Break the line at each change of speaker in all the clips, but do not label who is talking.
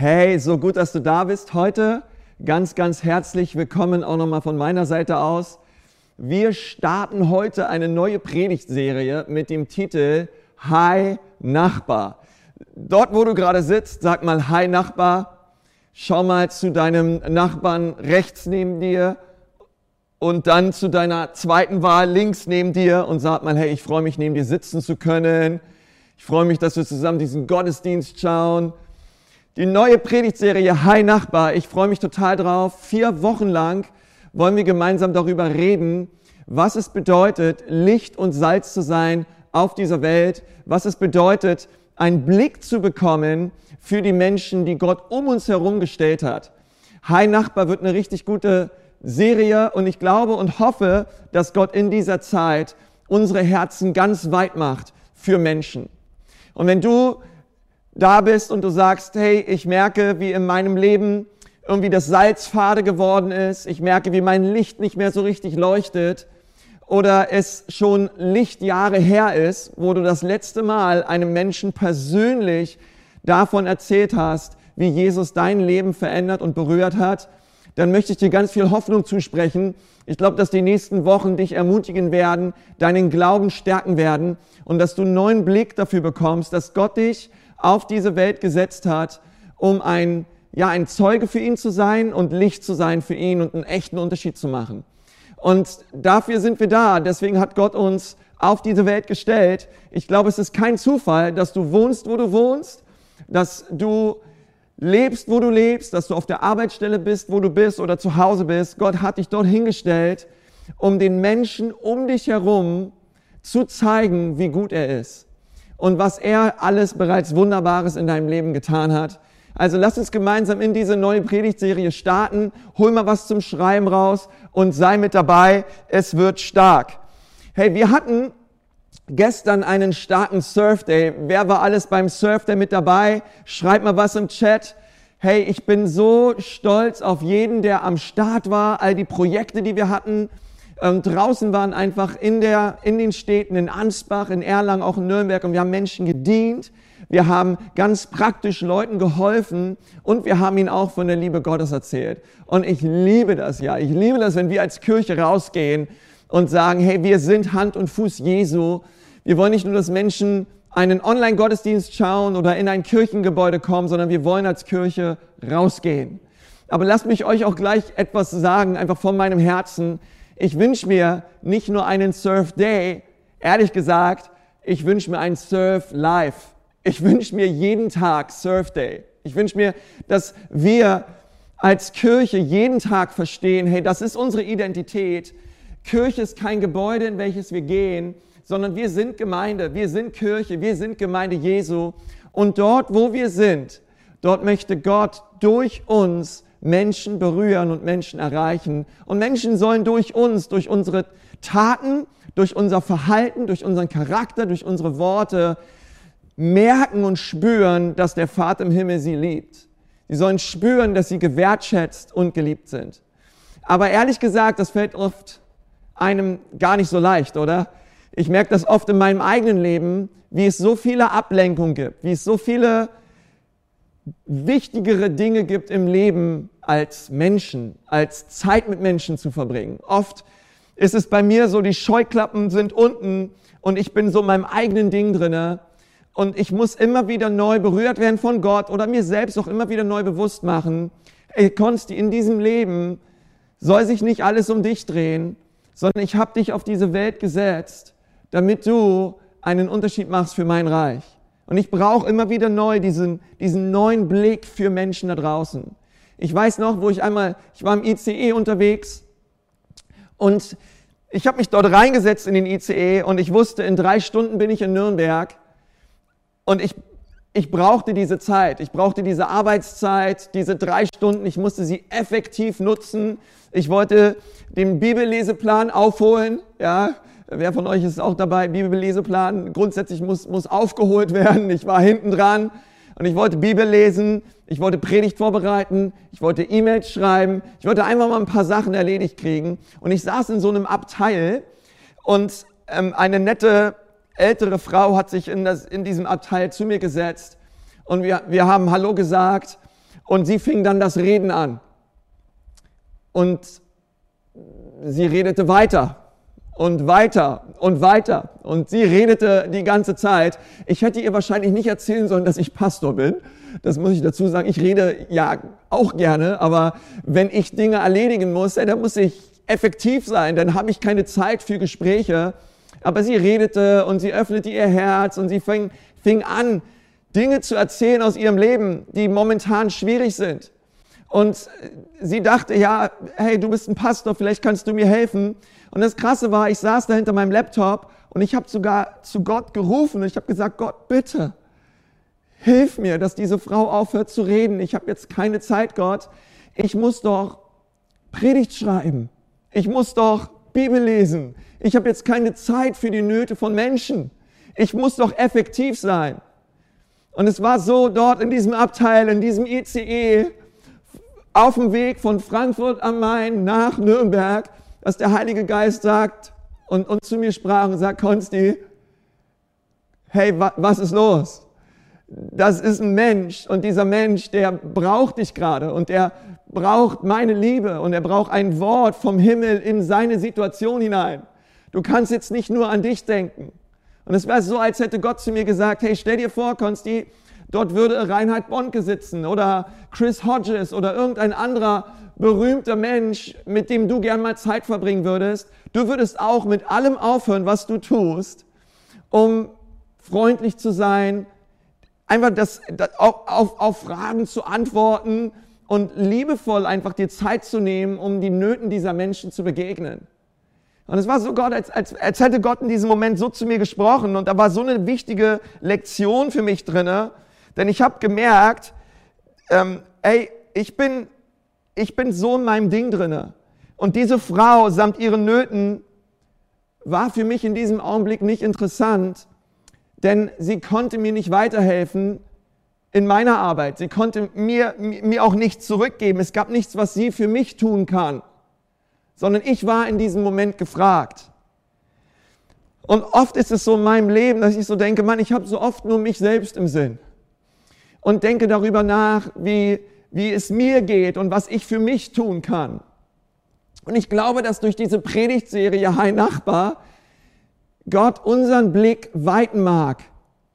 Hey, so gut, dass du da bist heute. Ganz, ganz herzlich willkommen auch nochmal von meiner Seite aus. Wir starten heute eine neue Predigtserie mit dem Titel Hi Nachbar. Dort, wo du gerade sitzt, sag mal Hi Nachbar. Schau mal zu deinem Nachbarn rechts neben dir und dann zu deiner zweiten Wahl links neben dir und sag mal, hey, ich freue mich, neben dir sitzen zu können. Ich freue mich, dass wir zusammen diesen Gottesdienst schauen. Die neue Predigtserie Hi Nachbar, ich freue mich total drauf. Vier Wochen lang wollen wir gemeinsam darüber reden, was es bedeutet, Licht und Salz zu sein auf dieser Welt, was es bedeutet, einen Blick zu bekommen für die Menschen, die Gott um uns herum gestellt hat. Hi Nachbar wird eine richtig gute Serie und ich glaube und hoffe, dass Gott in dieser Zeit unsere Herzen ganz weit macht für Menschen. Und wenn du da bist und du sagst, hey, ich merke, wie in meinem Leben irgendwie das Salz fade geworden ist, ich merke, wie mein Licht nicht mehr so richtig leuchtet oder es schon Lichtjahre her ist, wo du das letzte Mal einem Menschen persönlich davon erzählt hast, wie Jesus dein Leben verändert und berührt hat, dann möchte ich dir ganz viel Hoffnung zusprechen. Ich glaube, dass die nächsten Wochen dich ermutigen werden, deinen Glauben stärken werden und dass du einen neuen Blick dafür bekommst, dass Gott dich auf diese Welt gesetzt hat, um ein, ja, ein Zeuge für ihn zu sein und Licht zu sein für ihn und einen echten Unterschied zu machen. Und dafür sind wir da. Deswegen hat Gott uns auf diese Welt gestellt. Ich glaube, es ist kein Zufall, dass du wohnst, wo du wohnst, dass du lebst, wo du lebst, dass du auf der Arbeitsstelle bist, wo du bist oder zu Hause bist. Gott hat dich dort hingestellt, um den Menschen um dich herum zu zeigen, wie gut er ist und was er alles bereits Wunderbares in deinem Leben getan hat. Also lass uns gemeinsam in diese neue Predigtserie starten. Hol mal was zum Schreiben raus und sei mit dabei. Es wird stark. Hey, wir hatten gestern einen starken Surf Day. Wer war alles beim Surf Day mit dabei? Schreib mal was im Chat. Hey, ich bin so stolz auf jeden, der am Start war, all die Projekte, die wir hatten ähm, draußen waren einfach in, der, in den Städten, in Ansbach, in Erlangen, auch in Nürnberg und wir haben Menschen gedient. Wir haben ganz praktisch Leuten geholfen und wir haben ihnen auch von der Liebe Gottes erzählt. Und ich liebe das ja. Ich liebe das, wenn wir als Kirche rausgehen und sagen, hey, wir sind Hand und Fuß Jesu. Wir wollen nicht nur, dass Menschen einen Online-Gottesdienst schauen oder in ein Kirchengebäude kommen, sondern wir wollen als Kirche rausgehen. Aber lasst mich euch auch gleich etwas sagen, einfach von meinem Herzen. Ich wünsche mir nicht nur einen Surf Day, ehrlich gesagt, ich wünsche mir einen Surf Life. Ich wünsche mir jeden Tag Surf Day. Ich wünsche mir, dass wir als Kirche jeden Tag verstehen, hey, das ist unsere Identität. Kirche ist kein Gebäude, in welches wir gehen, sondern wir sind Gemeinde, wir sind Kirche, wir sind Gemeinde Jesu. Und dort, wo wir sind, dort möchte Gott durch uns Menschen berühren und Menschen erreichen. Und Menschen sollen durch uns, durch unsere Taten, durch unser Verhalten, durch unseren Charakter, durch unsere Worte merken und spüren, dass der Vater im Himmel sie liebt. Sie sollen spüren, dass sie gewertschätzt und geliebt sind. Aber ehrlich gesagt, das fällt oft einem gar nicht so leicht, oder? Ich merke das oft in meinem eigenen Leben, wie es so viele Ablenkungen gibt, wie es so viele wichtigere Dinge gibt im Leben als Menschen, als Zeit mit Menschen zu verbringen. Oft ist es bei mir so, die Scheuklappen sind unten und ich bin so in meinem eigenen Ding drinne und ich muss immer wieder neu berührt werden von Gott oder mir selbst auch immer wieder neu bewusst machen, ey Konsti, in diesem Leben soll sich nicht alles um dich drehen, sondern ich habe dich auf diese Welt gesetzt, damit du einen Unterschied machst für mein Reich. Und ich brauche immer wieder neu diesen, diesen neuen Blick für Menschen da draußen. Ich weiß noch, wo ich einmal, ich war im ICE unterwegs und ich habe mich dort reingesetzt in den ICE und ich wusste, in drei Stunden bin ich in Nürnberg und ich, ich brauchte diese Zeit, ich brauchte diese Arbeitszeit, diese drei Stunden, ich musste sie effektiv nutzen. Ich wollte den Bibelleseplan aufholen, ja, Wer von euch ist auch dabei? Bibelleseplan. Grundsätzlich muss, muss aufgeholt werden. Ich war hinten dran und ich wollte Bibel lesen. Ich wollte Predigt vorbereiten. Ich wollte E-Mails schreiben. Ich wollte einfach mal ein paar Sachen erledigt kriegen. Und ich saß in so einem Abteil und ähm, eine nette ältere Frau hat sich in, das, in diesem Abteil zu mir gesetzt und wir, wir haben Hallo gesagt Und sie fing dann das Reden an. Und sie redete weiter und weiter und weiter. Und sie redete die ganze Zeit. Ich hätte ihr wahrscheinlich nicht erzählen sollen, dass ich Pastor bin. Das muss ich dazu sagen. Ich rede ja auch gerne, aber wenn ich Dinge erledigen muss, dann muss ich effektiv sein. Dann habe ich keine Zeit für Gespräche. Aber sie redete und sie öffnete ihr Herz und sie fing, fing an, Dinge zu erzählen aus ihrem Leben, die momentan schwierig sind. Und sie dachte, ja, hey, du bist ein Pastor, vielleicht kannst du mir helfen. Und das Krasse war, ich saß da hinter meinem Laptop und ich habe sogar zu Gott gerufen und ich habe gesagt, Gott, bitte, hilf mir, dass diese Frau aufhört zu reden. Ich habe jetzt keine Zeit, Gott. Ich muss doch Predigt schreiben. Ich muss doch Bibel lesen. Ich habe jetzt keine Zeit für die Nöte von Menschen. Ich muss doch effektiv sein. Und es war so dort in diesem Abteil, in diesem ICE, auf dem Weg von Frankfurt am Main nach Nürnberg, dass der Heilige Geist sagt und, und zu mir sprach und sagt, Konsti, hey, wa, was ist los? Das ist ein Mensch und dieser Mensch, der braucht dich gerade und der braucht meine Liebe und er braucht ein Wort vom Himmel in seine Situation hinein. Du kannst jetzt nicht nur an dich denken. Und es wäre so, als hätte Gott zu mir gesagt, hey, stell dir vor, Konsti, dort würde Reinhard Bonke sitzen oder Chris Hodges oder irgendein anderer berühmter Mensch, mit dem du gern mal Zeit verbringen würdest. Du würdest auch mit allem aufhören, was du tust, um freundlich zu sein, einfach das, das auf, auf, auf Fragen zu antworten und liebevoll einfach dir Zeit zu nehmen, um die Nöten dieser Menschen zu begegnen. Und es war so Gott, als, als, als hätte Gott in diesem Moment so zu mir gesprochen. Und da war so eine wichtige Lektion für mich drinne, denn ich habe gemerkt, ähm, ey, ich bin, ich bin so in meinem Ding drinne. Und diese Frau samt ihren Nöten war für mich in diesem Augenblick nicht interessant, denn sie konnte mir nicht weiterhelfen in meiner Arbeit. Sie konnte mir, mir auch nichts zurückgeben. Es gab nichts, was sie für mich tun kann sondern ich war in diesem Moment gefragt. Und oft ist es so in meinem Leben, dass ich so denke, Mann, ich habe so oft nur mich selbst im Sinn und denke darüber nach, wie, wie es mir geht und was ich für mich tun kann. Und ich glaube, dass durch diese Predigtserie Hi Nachbar Gott unseren Blick weiten mag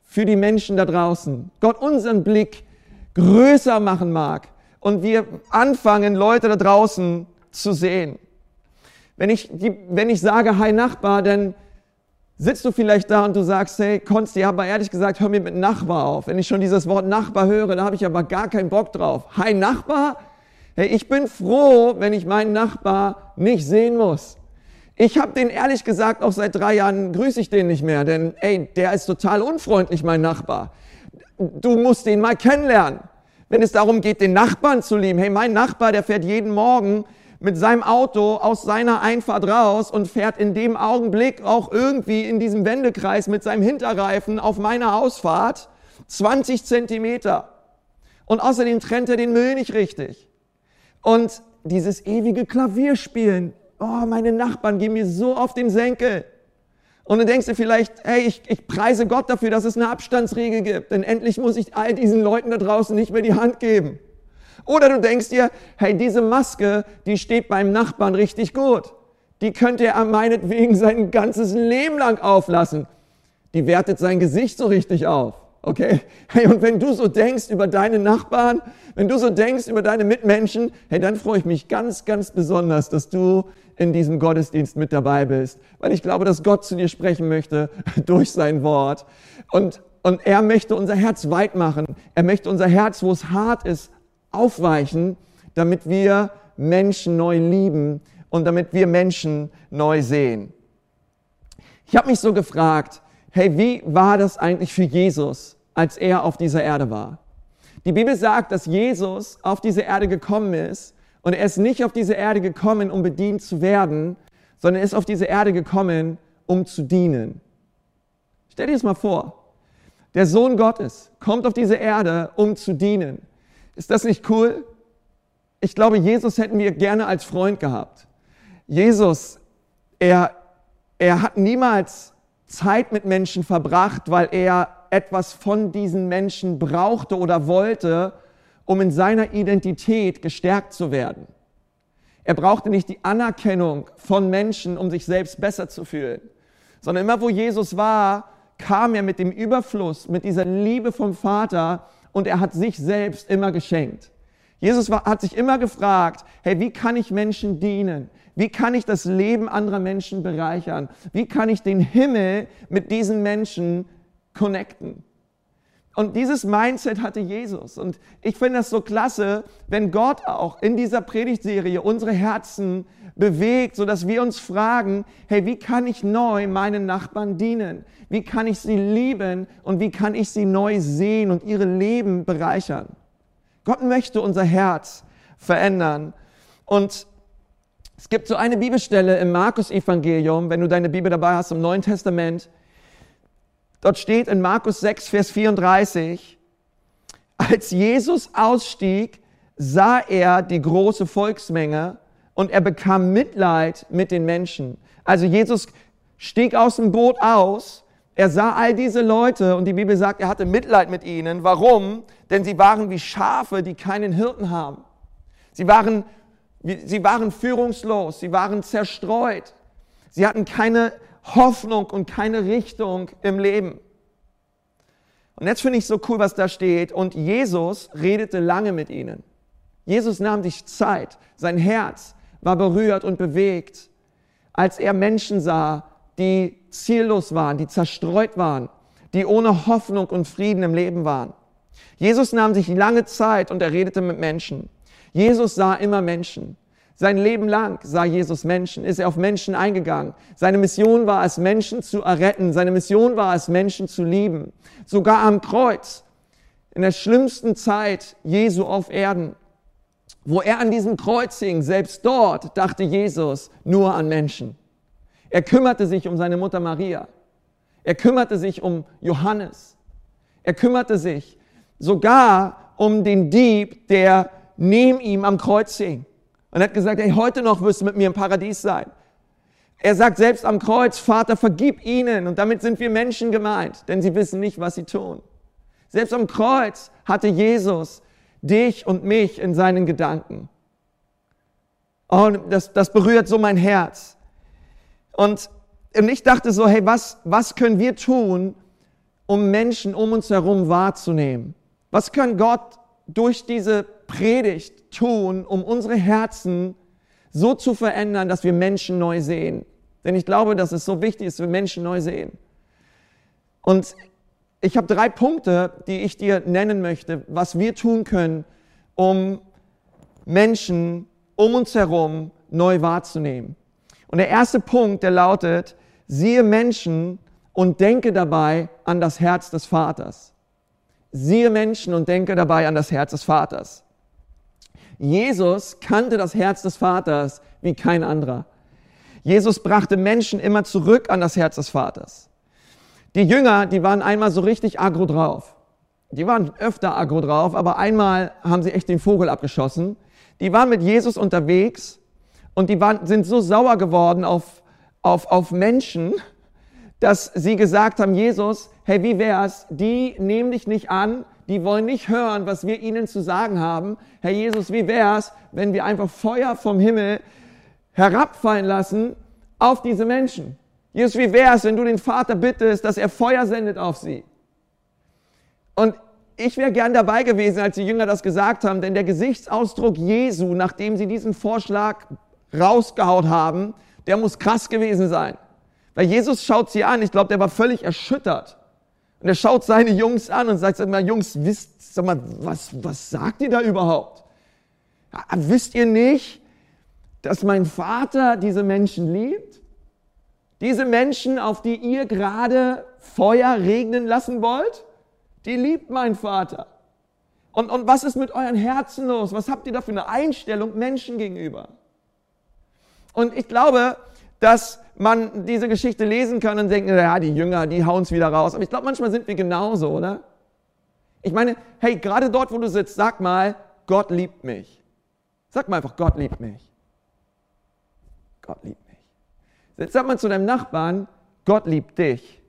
für die Menschen da draußen. Gott unseren Blick größer machen mag und wir anfangen, Leute da draußen zu sehen. Wenn ich, wenn ich sage, hi Nachbar, dann sitzt du vielleicht da und du sagst, hey, Konsti, aber ehrlich gesagt, hör mir mit Nachbar auf. Wenn ich schon dieses Wort Nachbar höre, da habe ich aber gar keinen Bock drauf. Hi Nachbar? Hey, ich bin froh, wenn ich meinen Nachbar nicht sehen muss. Ich habe den ehrlich gesagt auch seit drei Jahren grüße ich den nicht mehr, denn ey, der ist total unfreundlich, mein Nachbar. Du musst den mal kennenlernen. Wenn es darum geht, den Nachbarn zu lieben, hey, mein Nachbar, der fährt jeden Morgen mit seinem Auto aus seiner Einfahrt raus und fährt in dem Augenblick auch irgendwie in diesem Wendekreis mit seinem Hinterreifen auf meiner Ausfahrt 20 Zentimeter. Und außerdem trennt er den Müll nicht richtig. Und dieses ewige Klavierspielen, oh, meine Nachbarn gehen mir so auf den Senkel. Und dann denkst du vielleicht, hey, ich, ich preise Gott dafür, dass es eine Abstandsregel gibt, denn endlich muss ich all diesen Leuten da draußen nicht mehr die Hand geben. Oder du denkst dir, hey, diese Maske, die steht beim Nachbarn richtig gut. Die könnte er meinetwegen sein ganzes Leben lang auflassen. Die wertet sein Gesicht so richtig auf. Okay? Hey, und wenn du so denkst über deine Nachbarn, wenn du so denkst über deine Mitmenschen, hey, dann freue ich mich ganz, ganz besonders, dass du in diesem Gottesdienst mit dabei bist, weil ich glaube, dass Gott zu dir sprechen möchte durch sein Wort. Und, und er möchte unser Herz weit machen. Er möchte unser Herz, wo es hart ist, aufweichen, damit wir Menschen neu lieben und damit wir Menschen neu sehen. Ich habe mich so gefragt, hey, wie war das eigentlich für Jesus, als er auf dieser Erde war? Die Bibel sagt, dass Jesus auf diese Erde gekommen ist und er ist nicht auf diese Erde gekommen, um bedient zu werden, sondern er ist auf diese Erde gekommen, um zu dienen. Stell dir das mal vor. Der Sohn Gottes kommt auf diese Erde, um zu dienen. Ist das nicht cool? Ich glaube, Jesus hätten wir gerne als Freund gehabt. Jesus, er, er hat niemals Zeit mit Menschen verbracht, weil er etwas von diesen Menschen brauchte oder wollte, um in seiner Identität gestärkt zu werden. Er brauchte nicht die Anerkennung von Menschen, um sich selbst besser zu fühlen, sondern immer wo Jesus war, kam er mit dem Überfluss, mit dieser Liebe vom Vater und er hat sich selbst immer geschenkt. Jesus war, hat sich immer gefragt, hey, wie kann ich Menschen dienen? Wie kann ich das Leben anderer Menschen bereichern? Wie kann ich den Himmel mit diesen Menschen connecten? Und dieses Mindset hatte Jesus. Und ich finde das so klasse, wenn Gott auch in dieser Predigtserie unsere Herzen bewegt, so dass wir uns fragen, hey, wie kann ich neu meinen Nachbarn dienen? Wie kann ich sie lieben und wie kann ich sie neu sehen und ihre Leben bereichern? Gott möchte unser Herz verändern. Und es gibt so eine Bibelstelle im Markus-Evangelium, wenn du deine Bibel dabei hast im Neuen Testament. Dort steht in Markus 6, Vers 34, als Jesus ausstieg, sah er die große Volksmenge und er bekam Mitleid mit den Menschen. Also Jesus stieg aus dem Boot aus, er sah all diese Leute und die Bibel sagt, er hatte Mitleid mit ihnen. Warum? Denn sie waren wie Schafe, die keinen Hirten haben. Sie waren Sie waren führungslos, sie waren zerstreut. Sie hatten keine Hoffnung und keine Richtung im Leben. Und jetzt finde ich so cool, was da steht. Und Jesus redete lange mit ihnen. Jesus nahm sich Zeit. Sein Herz war berührt und bewegt, als er Menschen sah, die ziellos waren, die zerstreut waren, die ohne Hoffnung und Frieden im Leben waren. Jesus nahm sich lange Zeit und er redete mit Menschen. Jesus sah immer Menschen. Sein Leben lang sah Jesus Menschen, ist er auf Menschen eingegangen. Seine Mission war es, Menschen zu erretten. Seine Mission war es, Menschen zu lieben. Sogar am Kreuz, in der schlimmsten Zeit Jesu auf Erden, wo er an diesem Kreuz hing, selbst dort dachte Jesus nur an Menschen. Er kümmerte sich um seine Mutter Maria. Er kümmerte sich um Johannes. Er kümmerte sich sogar um den Dieb, der neben ihm am Kreuz hing. Und hat gesagt, hey, heute noch wirst du mit mir im Paradies sein. Er sagt selbst am Kreuz, Vater, vergib ihnen. Und damit sind wir Menschen gemeint, denn sie wissen nicht, was sie tun. Selbst am Kreuz hatte Jesus dich und mich in seinen Gedanken. Und das, das berührt so mein Herz. Und, und ich dachte so, hey, was, was können wir tun, um Menschen um uns herum wahrzunehmen? Was kann Gott durch diese Predigt tun, um unsere Herzen so zu verändern, dass wir Menschen neu sehen? Denn ich glaube, dass es so wichtig ist, dass wir Menschen neu sehen. Und ich habe drei Punkte, die ich dir nennen möchte, was wir tun können, um Menschen um uns herum neu wahrzunehmen. Und der erste Punkt, der lautet, siehe Menschen und denke dabei an das Herz des Vaters siehe Menschen und denke dabei an das Herz des Vaters. Jesus kannte das Herz des Vaters wie kein anderer. Jesus brachte Menschen immer zurück an das Herz des Vaters. Die Jünger, die waren einmal so richtig agro drauf. Die waren öfter agro drauf, aber einmal haben sie echt den Vogel abgeschossen. Die waren mit Jesus unterwegs und die waren, sind so sauer geworden auf, auf, auf Menschen, dass sie gesagt haben, Jesus, hey, wie wär's? Die nehmen dich nicht an, die wollen nicht hören, was wir ihnen zu sagen haben. Herr Jesus, wie wär's, wenn wir einfach Feuer vom Himmel herabfallen lassen auf diese Menschen? Jesus, wie wär's, wenn du den Vater bittest, dass er Feuer sendet auf sie? Und ich wäre gern dabei gewesen, als die Jünger das gesagt haben, denn der Gesichtsausdruck Jesu, nachdem sie diesen Vorschlag rausgehaut haben, der muss krass gewesen sein. Weil Jesus schaut sie an, ich glaube, der war völlig erschüttert. Und er schaut seine Jungs an und sagt, sag mal, Jungs, wisst, sag mal, was, was sagt ihr da überhaupt? Wisst ihr nicht, dass mein Vater diese Menschen liebt? Diese Menschen, auf die ihr gerade Feuer regnen lassen wollt, die liebt mein Vater. Und, und was ist mit euren Herzen los? Was habt ihr da für eine Einstellung Menschen gegenüber? Und ich glaube, dass man diese Geschichte lesen kann und denkt, ja, die Jünger, die hauen es wieder raus. Aber ich glaube, manchmal sind wir genauso, oder? Ich meine, hey, gerade dort, wo du sitzt, sag mal, Gott liebt mich. Sag mal einfach, Gott liebt mich. Gott liebt mich. Jetzt sag mal zu deinem Nachbarn, Gott liebt dich.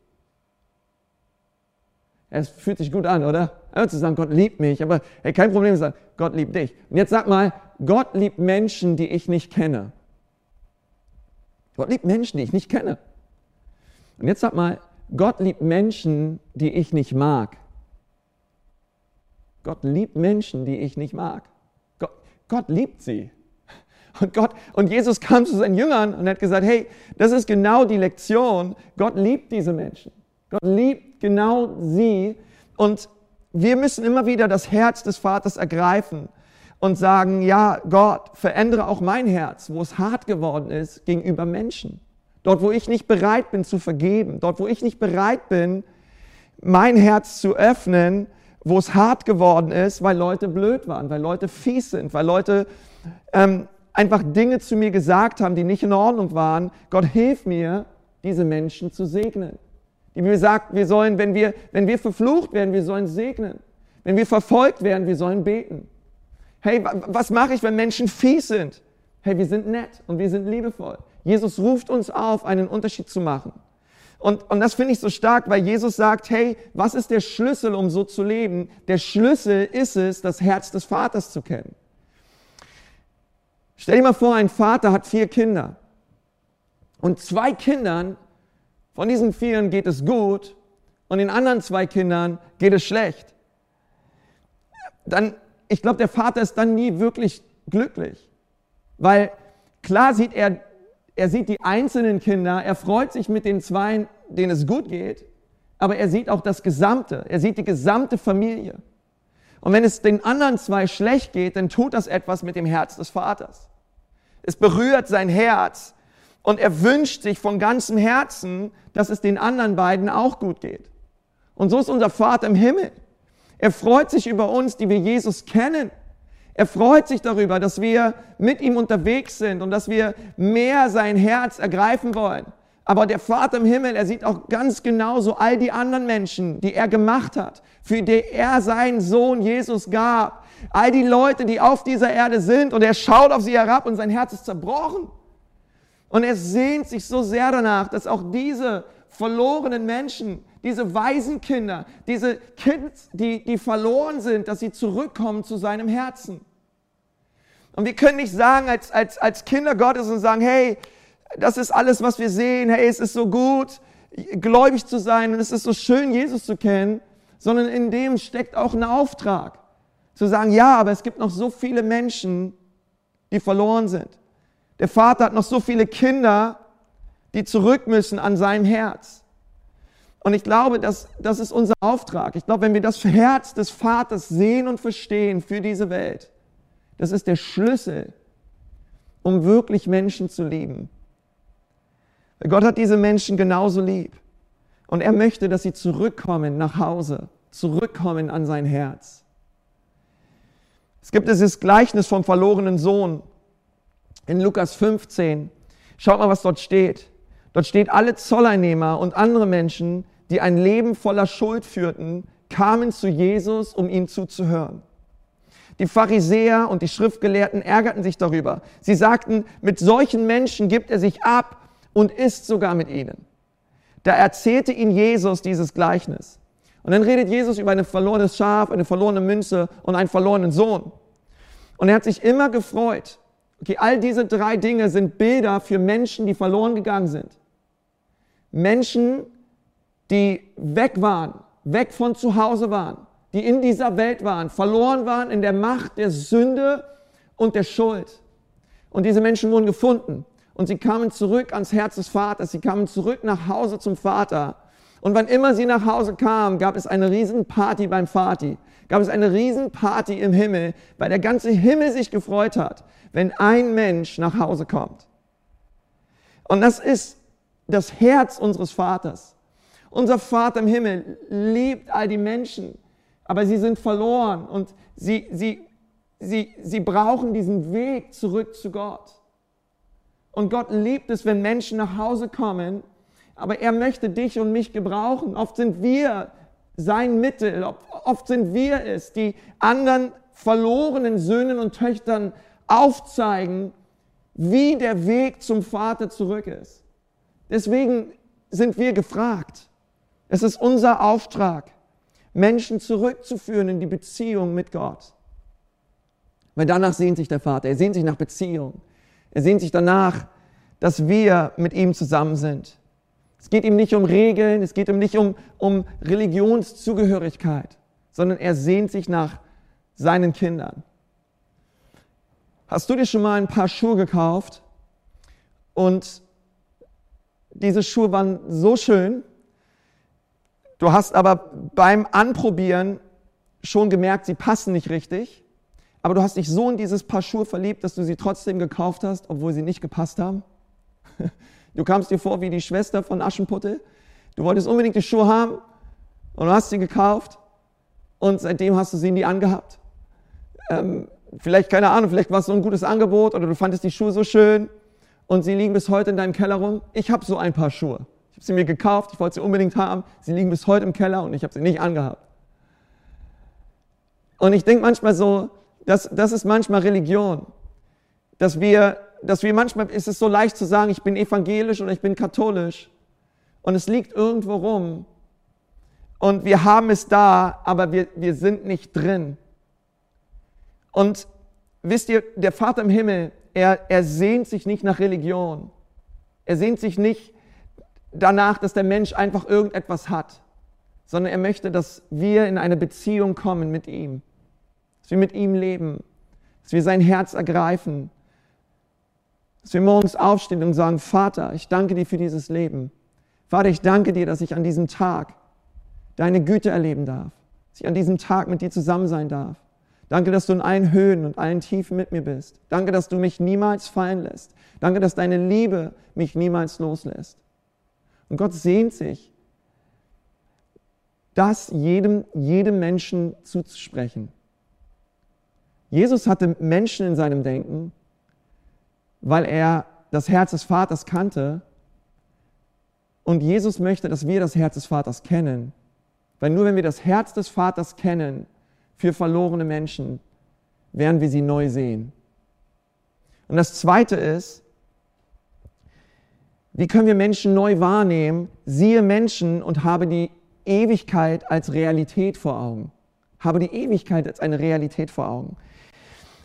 Es fühlt sich gut an, oder? Einfach zu sagen, Gott liebt mich, aber hey, kein Problem, sagen, Gott liebt dich. Und jetzt sag mal, Gott liebt Menschen, die ich nicht kenne. Gott liebt Menschen, die ich nicht kenne. Und jetzt sag mal, Gott liebt Menschen, die ich nicht mag. Gott liebt Menschen, die ich nicht mag. Gott, Gott liebt sie. Und Gott, und Jesus kam zu seinen Jüngern und hat gesagt, hey, das ist genau die Lektion. Gott liebt diese Menschen. Gott liebt genau sie. Und wir müssen immer wieder das Herz des Vaters ergreifen und sagen, ja, Gott, verändere auch mein Herz, wo es hart geworden ist gegenüber Menschen. Dort, wo ich nicht bereit bin zu vergeben, dort, wo ich nicht bereit bin, mein Herz zu öffnen, wo es hart geworden ist, weil Leute blöd waren, weil Leute fies sind, weil Leute ähm, einfach Dinge zu mir gesagt haben, die nicht in Ordnung waren. Gott hilf mir, diese Menschen zu segnen. Die Bibel sagt, wir sollen, wenn wir, wenn wir verflucht werden, wir sollen segnen. Wenn wir verfolgt werden, wir sollen beten. Hey, was mache ich, wenn Menschen fies sind? Hey, wir sind nett und wir sind liebevoll. Jesus ruft uns auf, einen Unterschied zu machen. Und, und das finde ich so stark, weil Jesus sagt, hey, was ist der Schlüssel, um so zu leben? Der Schlüssel ist es, das Herz des Vaters zu kennen. Stell dir mal vor, ein Vater hat vier Kinder. Und zwei Kindern, von diesen vieren geht es gut und den anderen zwei Kindern geht es schlecht. Dann, ich glaube, der Vater ist dann nie wirklich glücklich. Weil klar sieht er er sieht die einzelnen Kinder, er freut sich mit den zwei, denen es gut geht, aber er sieht auch das Gesamte, er sieht die gesamte Familie. Und wenn es den anderen zwei schlecht geht, dann tut das etwas mit dem Herz des Vaters. Es berührt sein Herz und er wünscht sich von ganzem Herzen, dass es den anderen beiden auch gut geht. Und so ist unser Vater im Himmel. Er freut sich über uns, die wir Jesus kennen. Er freut sich darüber, dass wir mit ihm unterwegs sind und dass wir mehr sein Herz ergreifen wollen. Aber der Vater im Himmel, er sieht auch ganz genau so all die anderen Menschen, die er gemacht hat, für die er seinen Sohn Jesus gab. All die Leute, die auf dieser Erde sind und er schaut auf sie herab und sein Herz ist zerbrochen. Und er sehnt sich so sehr danach, dass auch diese verlorenen Menschen, diese Waisenkinder, diese Kids, die, die verloren sind, dass sie zurückkommen zu seinem Herzen. Und wir können nicht sagen als, als, als Kinder Gottes und sagen, hey, das ist alles, was wir sehen, hey, es ist so gut, gläubig zu sein und es ist so schön, Jesus zu kennen, sondern in dem steckt auch ein Auftrag. Zu sagen, ja, aber es gibt noch so viele Menschen, die verloren sind. Der Vater hat noch so viele Kinder, die zurück müssen an seinem Herz. Und ich glaube, dass, das ist unser Auftrag. Ich glaube, wenn wir das Herz des Vaters sehen und verstehen für diese Welt, das ist der Schlüssel, um wirklich Menschen zu lieben. Gott hat diese Menschen genauso lieb. Und er möchte, dass sie zurückkommen nach Hause, zurückkommen an sein Herz. Es gibt dieses Gleichnis vom verlorenen Sohn in Lukas 15. Schaut mal, was dort steht. Dort steht, alle Zolleinnehmer und andere Menschen, die ein Leben voller Schuld führten, kamen zu Jesus, um ihm zuzuhören. Die Pharisäer und die Schriftgelehrten ärgerten sich darüber. Sie sagten, mit solchen Menschen gibt er sich ab und isst sogar mit ihnen. Da erzählte ihnen Jesus dieses Gleichnis. Und dann redet Jesus über ein verlorenes Schaf, eine verlorene Münze und einen verlorenen Sohn. Und er hat sich immer gefreut. Okay, all diese drei Dinge sind Bilder für Menschen, die verloren gegangen sind. Menschen, die weg waren, weg von zu Hause waren, die in dieser Welt waren, verloren waren in der Macht der Sünde und der Schuld. Und diese Menschen wurden gefunden und sie kamen zurück ans Herz des Vaters, sie kamen zurück nach Hause zum Vater. Und wann immer sie nach Hause kamen, gab es eine Riesenparty beim Vati, gab es eine Riesenparty im Himmel, weil der ganze Himmel sich gefreut hat, wenn ein Mensch nach Hause kommt. Und das ist das Herz unseres Vaters. Unser Vater im Himmel liebt all die Menschen, aber sie sind verloren und sie, sie, sie, sie brauchen diesen Weg zurück zu Gott. Und Gott liebt es, wenn Menschen nach Hause kommen, aber er möchte dich und mich gebrauchen. Oft sind wir sein Mittel, oft sind wir es, die anderen verlorenen Söhnen und Töchtern aufzeigen, wie der Weg zum Vater zurück ist. Deswegen sind wir gefragt. Es ist unser Auftrag. Menschen zurückzuführen in die Beziehung mit Gott. Weil danach sehnt sich der Vater. Er sehnt sich nach Beziehung. Er sehnt sich danach, dass wir mit ihm zusammen sind. Es geht ihm nicht um Regeln, es geht ihm nicht um, um Religionszugehörigkeit, sondern er sehnt sich nach seinen Kindern. Hast du dir schon mal ein paar Schuhe gekauft und diese Schuhe waren so schön, du hast aber beim Anprobieren schon gemerkt, sie passen nicht richtig, aber du hast dich so in dieses Paar Schuhe verliebt, dass du sie trotzdem gekauft hast, obwohl sie nicht gepasst haben? Du kamst dir vor wie die Schwester von Aschenputtel. Du wolltest unbedingt die Schuhe haben und du hast sie gekauft und seitdem hast du sie nie angehabt. Ähm, vielleicht, keine Ahnung, vielleicht war es so ein gutes Angebot oder du fandest die Schuhe so schön und sie liegen bis heute in deinem Keller rum. Ich habe so ein paar Schuhe. Habe sie mir gekauft, ich wollte sie unbedingt haben. Sie liegen bis heute im Keller und ich habe sie nicht angehabt. Und ich denke manchmal so, das, das ist manchmal Religion, dass wir, dass wir manchmal, ist es so leicht zu sagen, ich bin evangelisch oder ich bin katholisch und es liegt irgendwo rum und wir haben es da, aber wir, wir sind nicht drin. Und wisst ihr, der Vater im Himmel, er, er sehnt sich nicht nach Religion. Er sehnt sich nicht danach, dass der Mensch einfach irgendetwas hat, sondern er möchte, dass wir in eine Beziehung kommen mit ihm, dass wir mit ihm leben, dass wir sein Herz ergreifen, dass wir morgens aufstehen und sagen, Vater, ich danke dir für dieses Leben. Vater, ich danke dir, dass ich an diesem Tag deine Güte erleben darf, dass ich an diesem Tag mit dir zusammen sein darf. Danke, dass du in allen Höhen und allen Tiefen mit mir bist. Danke, dass du mich niemals fallen lässt. Danke, dass deine Liebe mich niemals loslässt. Und Gott sehnt sich, das jedem, jedem Menschen zuzusprechen. Jesus hatte Menschen in seinem Denken, weil er das Herz des Vaters kannte. Und Jesus möchte, dass wir das Herz des Vaters kennen. Weil nur wenn wir das Herz des Vaters kennen, für verlorene Menschen, werden wir sie neu sehen. Und das Zweite ist, wie können wir Menschen neu wahrnehmen? Siehe Menschen und habe die Ewigkeit als Realität vor Augen. Habe die Ewigkeit als eine Realität vor Augen.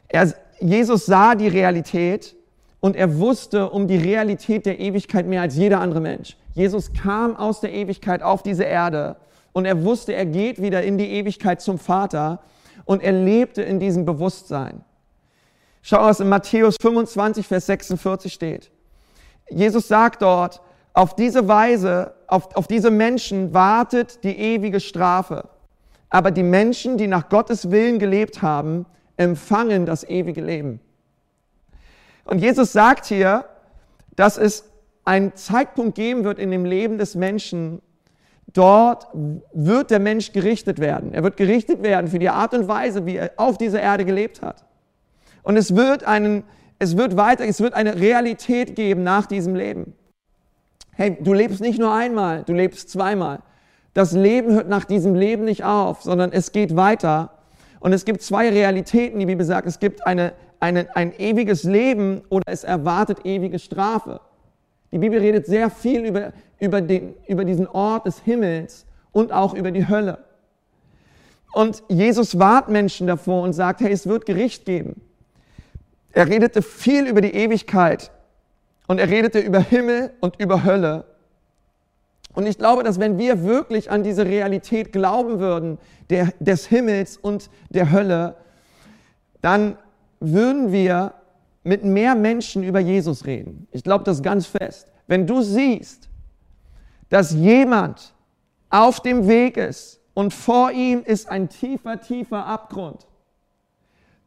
Er, Jesus sah die Realität und er wusste um die Realität der Ewigkeit mehr als jeder andere Mensch. Jesus kam aus der Ewigkeit auf diese Erde und er wusste, er geht wieder in die Ewigkeit zum Vater und er lebte in diesem Bewusstsein. Schau, was in Matthäus 25, Vers 46 steht. Jesus sagt dort, auf diese Weise, auf, auf diese Menschen wartet die ewige Strafe. Aber die Menschen, die nach Gottes Willen gelebt haben, empfangen das ewige Leben. Und Jesus sagt hier, dass es einen Zeitpunkt geben wird in dem Leben des Menschen, Dort wird der Mensch gerichtet werden. Er wird gerichtet werden für die Art und Weise, wie er auf dieser Erde gelebt hat. Und es wird einen, es wird weiter, es wird eine Realität geben nach diesem Leben. Hey, du lebst nicht nur einmal, du lebst zweimal. Das Leben hört nach diesem Leben nicht auf, sondern es geht weiter. Und es gibt zwei Realitäten, die Bibel sagt. Es gibt eine, eine, ein ewiges Leben oder es erwartet ewige Strafe. Die Bibel redet sehr viel über, über, den, über diesen Ort des Himmels und auch über die Hölle. Und Jesus wahrt Menschen davor und sagt, hey, es wird Gericht geben. Er redete viel über die Ewigkeit und er redete über Himmel und über Hölle. Und ich glaube, dass wenn wir wirklich an diese Realität glauben würden, der, des Himmels und der Hölle, dann würden wir mit mehr Menschen über Jesus reden. Ich glaube das ganz fest. Wenn du siehst, dass jemand auf dem Weg ist und vor ihm ist ein tiefer, tiefer Abgrund,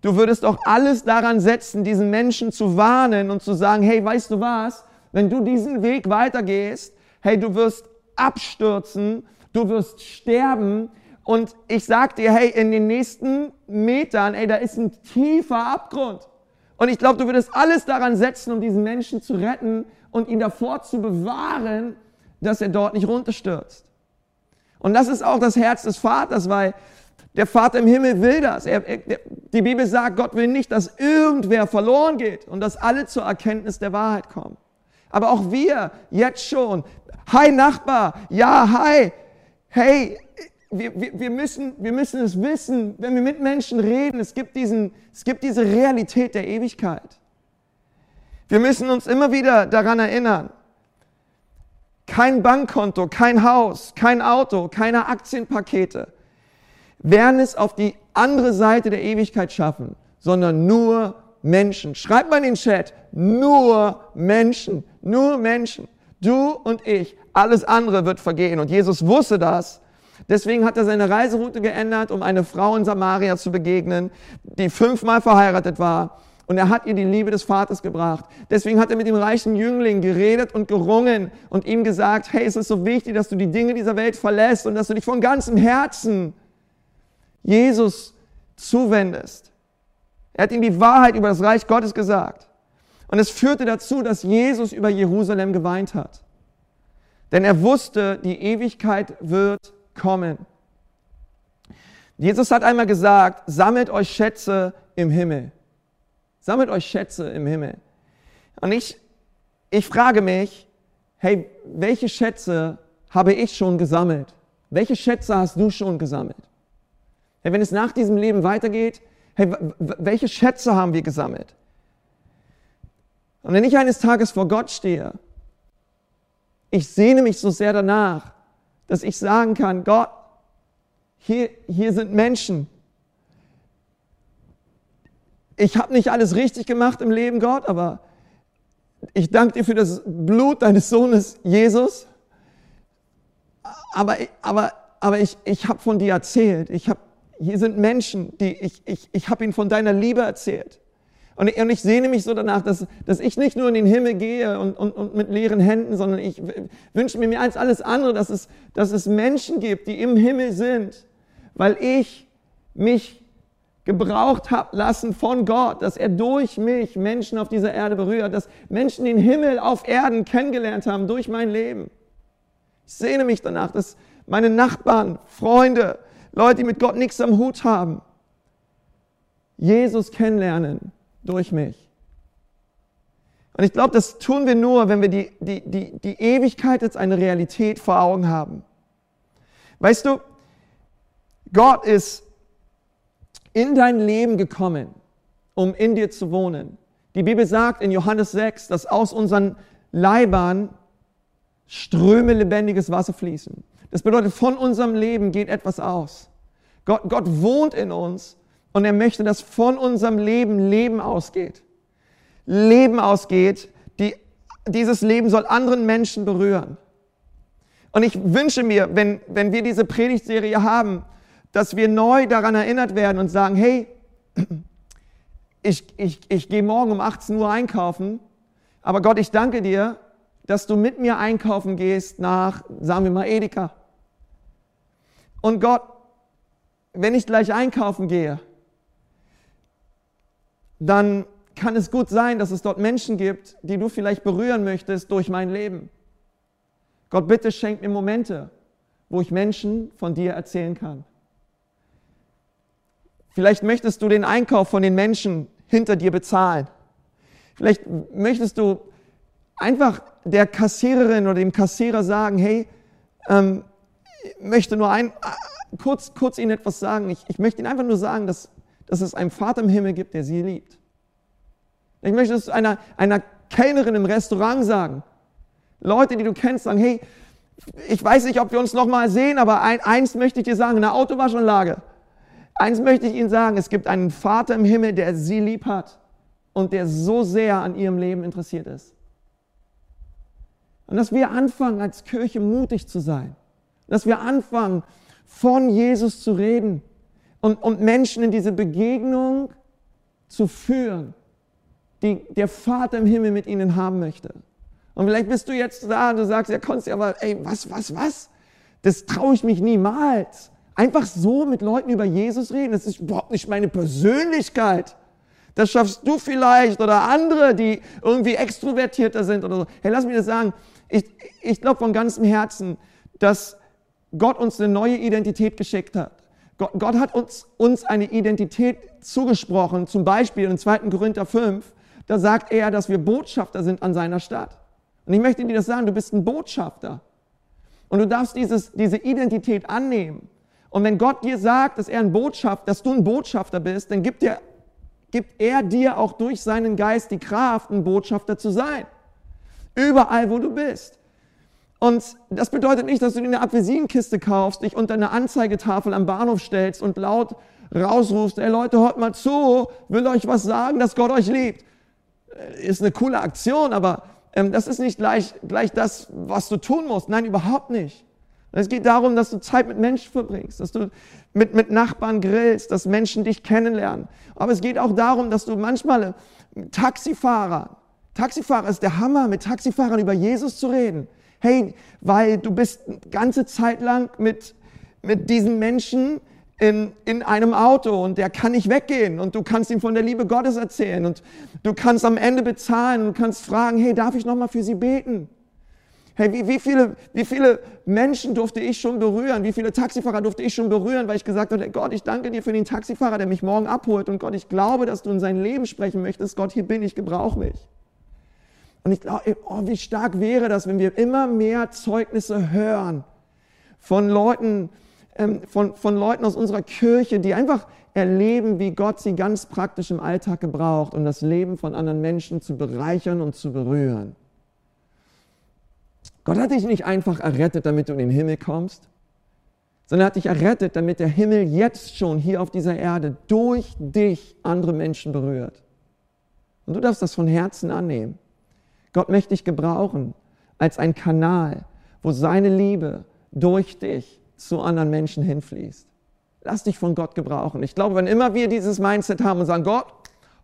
du würdest auch alles daran setzen, diesen Menschen zu warnen und zu sagen, hey, weißt du was, wenn du diesen Weg weitergehst, hey, du wirst abstürzen, du wirst sterben, und ich sag dir, hey, in den nächsten Metern, ey, da ist ein tiefer Abgrund. Und ich glaube, du würdest alles daran setzen, um diesen Menschen zu retten und ihn davor zu bewahren, dass er dort nicht runterstürzt. Und das ist auch das Herz des Vaters, weil der Vater im Himmel will das. Er, er, die Bibel sagt, Gott will nicht, dass irgendwer verloren geht und dass alle zur Erkenntnis der Wahrheit kommen. Aber auch wir jetzt schon. Hi Nachbar, ja, hi. Hey, wir, wir, wir, müssen, wir müssen es wissen, wenn wir mit Menschen reden, es gibt, diesen, es gibt diese Realität der Ewigkeit. Wir müssen uns immer wieder daran erinnern, kein Bankkonto, kein Haus, kein Auto, keine Aktienpakete werden es auf die andere Seite der Ewigkeit schaffen, sondern nur Menschen. Schreibt mal in den Chat, nur Menschen, nur Menschen. Du und ich, alles andere wird vergehen. Und Jesus wusste das. Deswegen hat er seine Reiseroute geändert, um eine Frau in Samaria zu begegnen, die fünfmal verheiratet war. Und er hat ihr die Liebe des Vaters gebracht. Deswegen hat er mit dem reichen Jüngling geredet und gerungen und ihm gesagt, hey, es ist so wichtig, dass du die Dinge dieser Welt verlässt und dass du dich von ganzem Herzen Jesus zuwendest. Er hat ihm die Wahrheit über das Reich Gottes gesagt. Und es führte dazu, dass Jesus über Jerusalem geweint hat. Denn er wusste, die Ewigkeit wird kommen. Jesus hat einmal gesagt, sammelt euch Schätze im Himmel. Sammelt euch Schätze im Himmel. Und ich, ich frage mich, hey, welche Schätze habe ich schon gesammelt? Welche Schätze hast du schon gesammelt? Hey, wenn es nach diesem Leben weitergeht, hey, welche Schätze haben wir gesammelt? Und wenn ich eines Tages vor Gott stehe, ich sehne mich so sehr danach, dass ich sagen kann, Gott, hier, hier sind Menschen. Ich habe nicht alles richtig gemacht im Leben, Gott, aber ich danke dir für das Blut deines Sohnes Jesus. Aber, aber, aber ich, ich habe von dir erzählt. Ich hab, hier sind Menschen, die ich, ich, ich habe ihnen von deiner Liebe erzählt. Und ich, und ich sehne mich so danach, dass, dass ich nicht nur in den Himmel gehe und, und, und mit leeren Händen, sondern ich wünsche mir mehr als alles andere, dass es, dass es Menschen gibt, die im Himmel sind, weil ich mich gebraucht habe lassen von Gott, dass er durch mich Menschen auf dieser Erde berührt, dass Menschen den Himmel auf Erden kennengelernt haben durch mein Leben. Ich sehne mich danach, dass meine Nachbarn, Freunde, Leute, die mit Gott nichts am Hut haben, Jesus kennenlernen durch mich. Und ich glaube, das tun wir nur, wenn wir die, die, die, die Ewigkeit als eine Realität vor Augen haben. Weißt du, Gott ist in dein Leben gekommen, um in dir zu wohnen. Die Bibel sagt in Johannes 6, dass aus unseren Leibern Ströme lebendiges Wasser fließen. Das bedeutet, von unserem Leben geht etwas aus. Gott, Gott wohnt in uns und er möchte, dass von unserem Leben Leben ausgeht. Leben ausgeht, die, dieses Leben soll anderen Menschen berühren. Und ich wünsche mir, wenn, wenn wir diese Predigtserie haben, dass wir neu daran erinnert werden und sagen, hey, ich, ich, ich gehe morgen um 18 Uhr einkaufen, aber Gott, ich danke dir, dass du mit mir einkaufen gehst nach, sagen wir mal, Edeka. Und Gott, wenn ich gleich einkaufen gehe, dann kann es gut sein, dass es dort Menschen gibt, die du vielleicht berühren möchtest durch mein Leben. Gott, bitte schenk mir Momente, wo ich Menschen von dir erzählen kann. Vielleicht möchtest du den Einkauf von den Menschen hinter dir bezahlen. Vielleicht möchtest du einfach der Kassiererin oder dem Kassierer sagen, hey, ähm, möchte nur ein, kurz, kurz Ihnen etwas sagen. Ich, ich möchte Ihnen einfach nur sagen, dass dass es einen Vater im Himmel gibt, der sie liebt. Ich möchte es einer, einer Kellnerin im Restaurant sagen. Leute, die du kennst, sagen, hey, ich weiß nicht, ob wir uns noch mal sehen, aber ein, eins möchte ich dir sagen, in der Autowaschanlage. Eins möchte ich Ihnen sagen, es gibt einen Vater im Himmel, der sie lieb hat und der so sehr an ihrem Leben interessiert ist. Und dass wir anfangen, als Kirche mutig zu sein. Dass wir anfangen, von Jesus zu reden und, und Menschen in diese Begegnung zu führen, die der Vater im Himmel mit ihnen haben möchte. Und vielleicht bist du jetzt da und du sagst, ja, Konsti, aber ey, was, was, was? Das traue ich mich niemals. Einfach so mit Leuten über Jesus reden, das ist überhaupt nicht meine Persönlichkeit. Das schaffst du vielleicht oder andere, die irgendwie extrovertierter sind oder so. Hey, lass mich das sagen. Ich, ich glaube von ganzem Herzen, dass Gott uns eine neue Identität geschickt hat. Gott, Gott hat uns, uns eine Identität zugesprochen, zum Beispiel in 2. Korinther 5, da sagt er, dass wir Botschafter sind an seiner Stadt. Und ich möchte dir das sagen, du bist ein Botschafter. Und du darfst dieses, diese Identität annehmen Und wenn Gott dir sagt, dass er ein Botschafter, dass du ein Botschafter bist, dann gibt er, gibt er dir auch durch seinen Geist die Kraft, ein Botschafter zu sein. Überall, wo du bist. Und das bedeutet nicht, dass du dir eine Apfelsinenkiste kaufst, dich unter eine Anzeigetafel am Bahnhof stellst und laut rausrufst, ey Leute, hört mal zu, will euch was sagen, dass Gott euch liebt. Äh, ist eine coole Aktion, aber ähm, das ist nicht gleich, gleich das, was du tun musst. Nein, überhaupt nicht. Es geht darum, dass du Zeit mit Menschen verbringst, dass du mit, mit Nachbarn grillst, dass Menschen dich kennenlernen. Aber es geht auch darum, dass du manchmal äh, Taxifahrer, Taxifahrer ist der Hammer, mit Taxifahrern über Jesus zu reden. Hey, weil du bist ganze Zeit lang mit, mit diesen Menschen in, in einem Auto und der kann nicht weggehen und du kannst ihm von der Liebe Gottes erzählen und du kannst am Ende bezahlen und kannst fragen, hey, darf ich nochmal für sie beten? Hey, wie, wie, viele, wie viele Menschen durfte ich schon berühren? Wie viele Taxifahrer durfte ich schon berühren, weil ich gesagt habe, Gott, ich danke dir für den Taxifahrer, der mich morgen abholt. Und Gott, ich glaube, dass du in sein Leben sprechen möchtest. Gott, hier bin ich, gebrauch mich. Und ich glaube, oh, wie stark wäre das, wenn wir immer mehr Zeugnisse hören von Leuten, ähm, von, von Leuten aus unserer Kirche, die einfach erleben, wie Gott sie ganz praktisch im Alltag gebraucht, um das Leben von anderen Menschen zu bereichern und zu berühren. Gott hat dich nicht einfach errettet, damit du in den Himmel kommst, sondern er hat dich errettet, damit der Himmel jetzt schon hier auf dieser Erde durch dich andere Menschen berührt. Und du darfst das von Herzen annehmen. Gott möchte dich gebrauchen als ein Kanal, wo seine Liebe durch dich zu anderen Menschen hinfließt. Lass dich von Gott gebrauchen. Ich glaube, wenn immer wir dieses Mindset haben und sagen, Gott,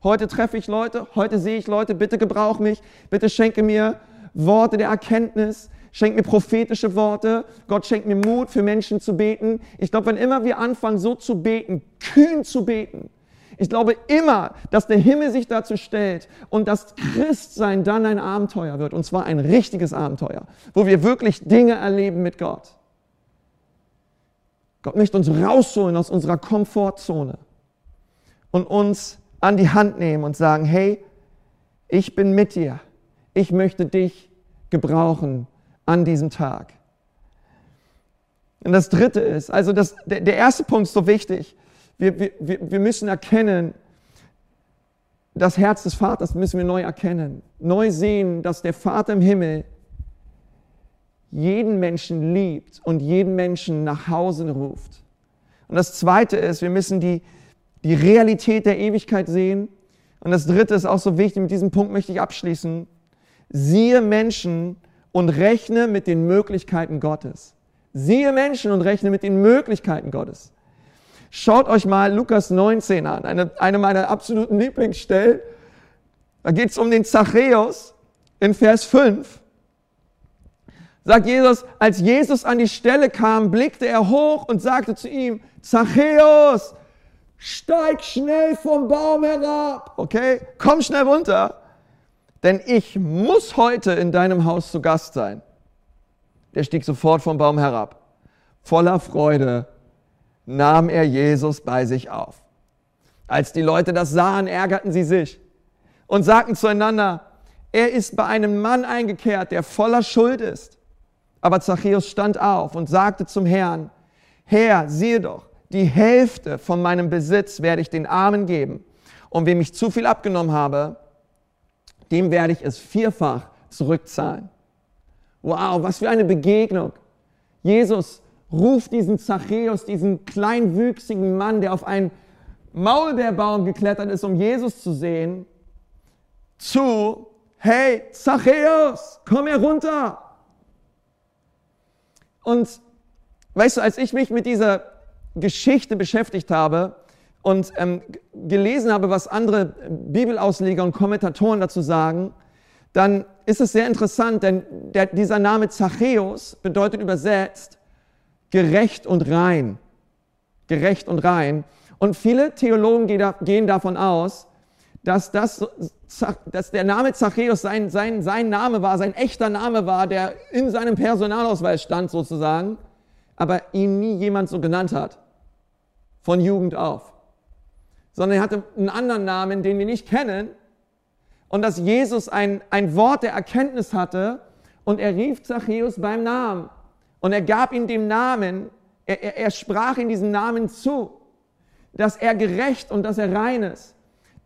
heute treffe ich Leute, heute sehe ich Leute, bitte gebrauch mich, bitte schenke mir Worte der Erkenntnis, schenk mir prophetische Worte, Gott schenkt mir Mut, für Menschen zu beten. Ich glaube, wenn immer wir anfangen, so zu beten, kühn zu beten, ich glaube immer, dass der Himmel sich dazu stellt und dass Christsein dann ein Abenteuer wird, und zwar ein richtiges Abenteuer, wo wir wirklich Dinge erleben mit Gott. Gott möchte uns rausholen aus unserer Komfortzone und uns an die Hand nehmen und sagen, hey, ich bin mit dir. Ich möchte dich gebrauchen an diesem Tag. Und das Dritte ist, also das, der, der erste Punkt ist so wichtig. Wir, wir, wir müssen erkennen, das Herz des Vaters müssen wir neu erkennen. Neu sehen, dass der Vater im Himmel jeden Menschen liebt und jeden Menschen nach Hause ruft. Und das Zweite ist, wir müssen die, die Realität der Ewigkeit sehen. Und das Dritte ist auch so wichtig, mit diesem Punkt möchte ich abschließen. Siehe Menschen und rechne mit den Möglichkeiten Gottes. Siehe Menschen und rechne mit den Möglichkeiten Gottes. Schaut euch mal Lukas 19 an, eine, eine meiner absoluten Lieblingsstellen. Da geht es um den Zachäus in Vers 5 sagt Jesus, als Jesus an die Stelle kam, blickte er hoch und sagte zu ihm, Zachäus, steig schnell vom Baum herab, okay? Komm schnell runter, denn ich muss heute in deinem Haus zu Gast sein. Der stieg sofort vom Baum herab. Voller Freude nahm er Jesus bei sich auf. Als die Leute das sahen, ärgerten sie sich und sagten zueinander, er ist bei einem Mann eingekehrt, der voller Schuld ist. Aber Zachäus stand auf und sagte zum Herrn, Herr, siehe doch, die Hälfte von meinem Besitz werde ich den Armen geben. Und wem ich zu viel abgenommen habe, dem werde ich es vierfach zurückzahlen. Wow, was für eine Begegnung. Jesus ruft diesen Zachäus, diesen kleinwüchsigen Mann, der auf einen Maulbeerbaum geklettert ist, um Jesus zu sehen, zu, hey, Zachäus, komm herunter. Und weißt du, als ich mich mit dieser Geschichte beschäftigt habe und ähm, gelesen habe, was andere Bibelausleger und Kommentatoren dazu sagen, dann ist es sehr interessant, denn der, dieser Name Zachäus bedeutet übersetzt gerecht und rein. Gerecht und rein. Und viele Theologen gehen davon aus, dass, das, dass der Name Zachäus sein, sein, sein Name war, sein echter Name war, der in seinem Personalausweis stand sozusagen, aber ihn nie jemand so genannt hat. Von Jugend auf. Sondern er hatte einen anderen Namen, den wir nicht kennen. Und dass Jesus ein, ein Wort der Erkenntnis hatte und er rief Zachäus beim Namen. Und er gab ihm den Namen, Er, er, er sprach in diesen Namen zu, dass er gerecht und dass er rein ist.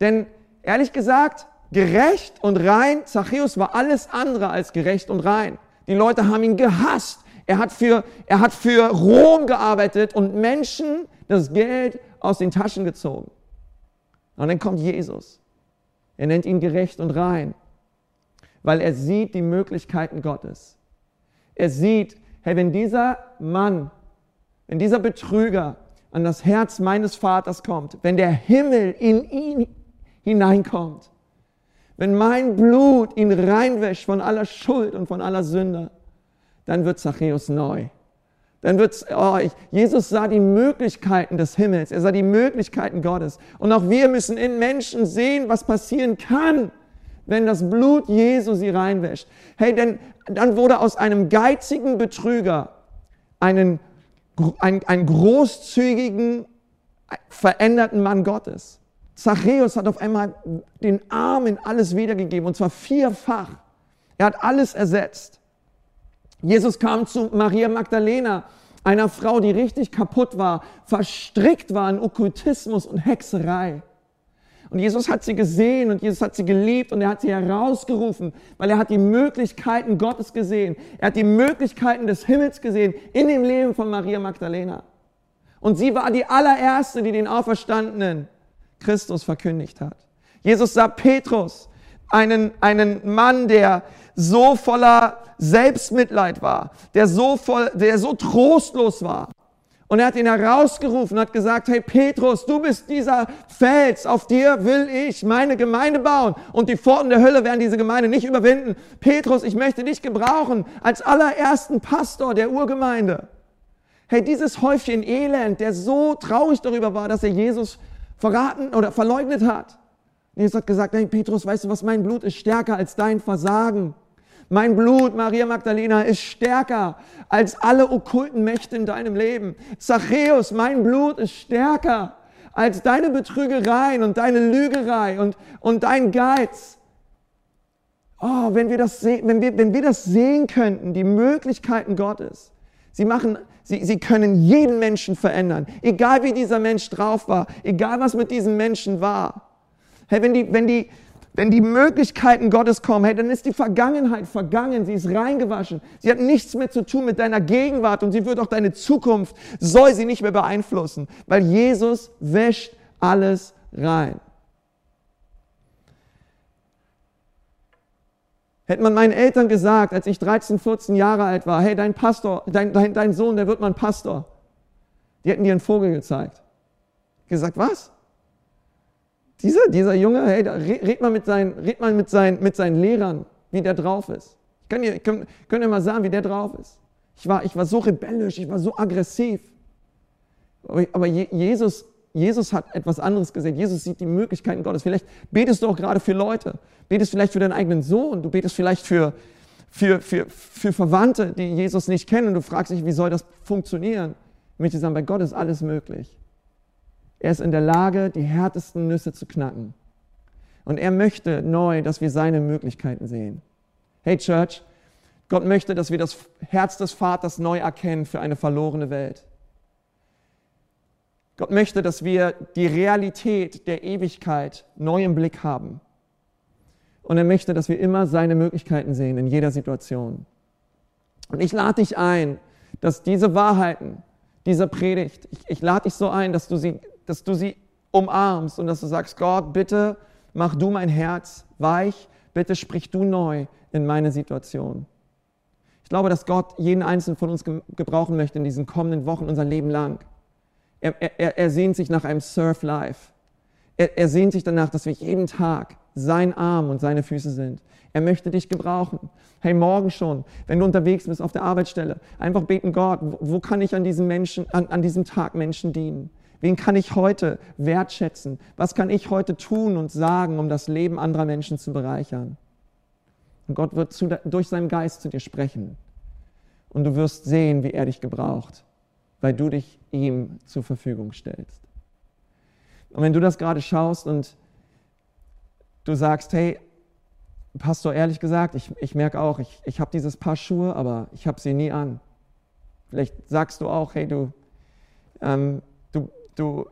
Denn ehrlich gesagt, gerecht und rein, Zachäus war alles andere als gerecht und rein. Die Leute haben ihn gehasst. Er hat für, er hat für Rom gearbeitet und Menschen das Geld aus den Taschen gezogen. Und dann kommt Jesus. Er nennt ihn gerecht und rein, weil er sieht die Möglichkeiten Gottes. Er sieht, hey, wenn dieser Mann, wenn dieser Betrüger an das Herz meines Vaters kommt, wenn der Himmel in ihn hineinkommt, wenn mein Blut ihn reinwäscht von aller Schuld und von aller Sünde, dann wird Zachäus neu. Dann wird oh, Jesus sah die Möglichkeiten des Himmels, er sah die Möglichkeiten Gottes. Und auch wir müssen in Menschen sehen, was passieren kann, wenn das Blut Jesu sie reinwäscht. Hey, denn dann wurde aus einem geizigen Betrüger einen, einen, einen großzügigen, veränderten Mann Gottes. Zachäus hat auf einmal den Armen alles wiedergegeben, und zwar vierfach. Er hat alles ersetzt. Jesus kam zu Maria Magdalena, einer Frau, die richtig kaputt war, verstrickt war in Okkultismus und Hexerei. Und Jesus hat sie gesehen und Jesus hat sie geliebt und er hat sie herausgerufen, weil er hat die Möglichkeiten Gottes gesehen. Er hat die Möglichkeiten des Himmels gesehen in dem Leben von Maria Magdalena. Und sie war die allererste, die den Auferstandenen Christus verkündigt hat. Jesus sah Petrus, einen, einen Mann, der so voller Selbstmitleid war, der so voll, der so trostlos war. Und er hat ihn herausgerufen, hat gesagt, hey Petrus, du bist dieser Fels, auf dir will ich meine Gemeinde bauen. Und die Pforten der Hölle werden diese Gemeinde nicht überwinden. Petrus, ich möchte dich gebrauchen als allerersten Pastor der Urgemeinde. Hey, dieses Häufchen Elend, der so traurig darüber war, dass er Jesus verraten oder verleugnet hat. Jesus hat gesagt, hey Petrus, weißt du was, mein Blut ist stärker als dein Versagen. Mein Blut, Maria Magdalena, ist stärker als alle okkulten Mächte in deinem Leben. Zachäus, mein Blut ist stärker als deine Betrügereien und deine Lügerei und, und dein Geiz. Oh, wenn wir, das wenn, wir, wenn wir das sehen könnten, die Möglichkeiten Gottes. Sie machen, sie, sie können jeden Menschen verändern. Egal wie dieser Mensch drauf war, egal was mit diesem Menschen war. Hey, wenn die, wenn die, wenn die Möglichkeiten Gottes kommen, hey, dann ist die Vergangenheit vergangen, sie ist reingewaschen. Sie hat nichts mehr zu tun mit deiner Gegenwart und sie wird auch deine Zukunft, soll sie nicht mehr beeinflussen, weil Jesus wäscht alles rein. Hätte man meinen Eltern gesagt, als ich 13, 14 Jahre alt war, hey, dein Pastor, dein, dein, dein Sohn, der wird mal ein Pastor. Die hätten dir einen Vogel gezeigt. Gesagt, was? Dieser, dieser Junge, hey, red mal mit seinen, red mal mit seinen, mit seinen Lehrern, wie der drauf ist. Ich kann dir, könnt, könnt ihr mal sagen, wie der drauf ist. Ich war, ich war so rebellisch, ich war so aggressiv. Aber, aber Jesus, Jesus hat etwas anderes gesehen. Jesus sieht die Möglichkeiten Gottes. Vielleicht betest du auch gerade für Leute. Betest vielleicht für deinen eigenen Sohn. Du betest vielleicht für, für, für, für Verwandte, die Jesus nicht kennen. Und du fragst dich, wie soll das funktionieren? Ich möchte sagen, bei Gott ist alles möglich. Er ist in der Lage, die härtesten Nüsse zu knacken. Und er möchte neu, dass wir seine Möglichkeiten sehen. Hey Church, Gott möchte, dass wir das Herz des Vaters neu erkennen für eine verlorene Welt. Gott möchte, dass wir die Realität der Ewigkeit neu im Blick haben. Und er möchte, dass wir immer seine Möglichkeiten sehen in jeder Situation. Und ich lade dich ein, dass diese Wahrheiten dieser Predigt, ich, ich lade dich so ein, dass du sie dass du sie umarmst und dass du sagst, Gott, bitte mach du mein Herz weich, bitte sprich du neu in meine Situation. Ich glaube, dass Gott jeden einzelnen von uns gebrauchen möchte in diesen kommenden Wochen, unser Leben lang. Er, er, er sehnt sich nach einem Surf Life. Er, er sehnt sich danach, dass wir jeden Tag sein Arm und seine Füße sind. Er möchte dich gebrauchen. Hey, morgen schon, wenn du unterwegs bist auf der Arbeitsstelle, einfach beten, Gott, wo, wo kann ich an diesem, Menschen, an, an diesem Tag Menschen dienen? Wen kann ich heute wertschätzen? Was kann ich heute tun und sagen, um das Leben anderer Menschen zu bereichern? Und Gott wird zu, durch seinen Geist zu dir sprechen. Und du wirst sehen, wie er dich gebraucht, weil du dich ihm zur Verfügung stellst. Und wenn du das gerade schaust und du sagst, hey, Pastor, ehrlich gesagt, ich, ich merke auch, ich, ich habe dieses Paar Schuhe, aber ich habe sie nie an. Vielleicht sagst du auch, hey, du, Ähm, du,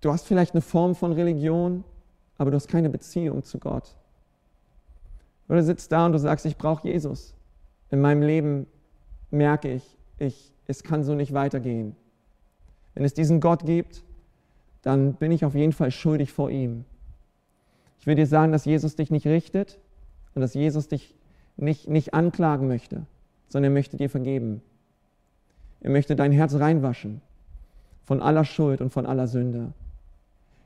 du, hast vielleicht eine Form von Religion, aber du hast keine Beziehung zu Gott. Oder du sitzt da und du sagst, ich brauche Jesus. In meinem Leben merke ich, ich, es kann so nicht weitergehen. Wenn es diesen Gott gibt, dann bin ich auf jeden Fall schuldig vor ihm. Ich will dir sagen, dass Jesus dich nicht richtet und dass Jesus dich nicht, nicht anklagen möchte, sondern er möchte dir vergeben. Er möchte dein Herz reinwaschen von aller Schuld und von aller Sünde.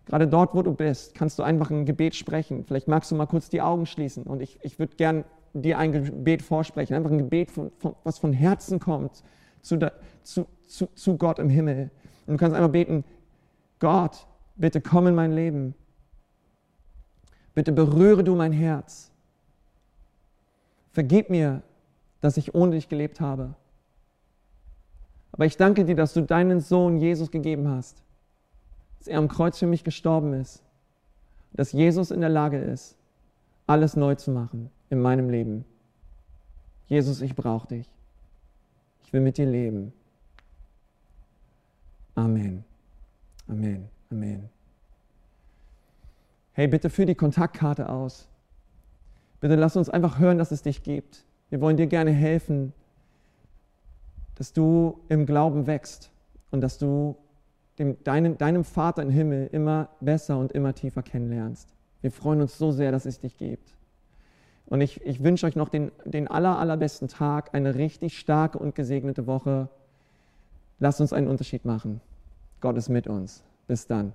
Gerade dort, wo du bist, kannst du einfach ein Gebet sprechen. Vielleicht magst du mal kurz die Augen schließen und ich, ich würde gern dir ein Gebet vorsprechen. Einfach ein Gebet, von, von, was von Herzen kommt zu, zu, zu, zu Gott im Himmel. Und du kannst einfach beten, Gott, bitte komm in mein Leben. Bitte berühre du mein Herz. Vergib mir, dass ich ohne dich gelebt habe. Aber ich danke dir, dass du deinen Sohn Jesus gegeben hast, dass er am Kreuz für mich gestorben ist, dass Jesus in der Lage ist, alles neu zu machen in meinem Leben. Jesus, ich brauche dich. Ich will mit dir leben. Amen. Amen. Amen. Hey, bitte führ die Kontaktkarte aus. Bitte lass uns einfach hören, dass es dich gibt. Wir wollen dir gerne helfen, dass du im Glauben wächst und dass du dem, deinen, deinem Vater im Himmel immer besser und immer tiefer kennenlernst. Wir freuen uns so sehr, dass es dich gibt. Und ich, ich wünsche euch noch den, den aller, allerbesten Tag, eine richtig starke und gesegnete Woche. Lasst uns einen Unterschied machen. Gott ist mit uns. Bis dann.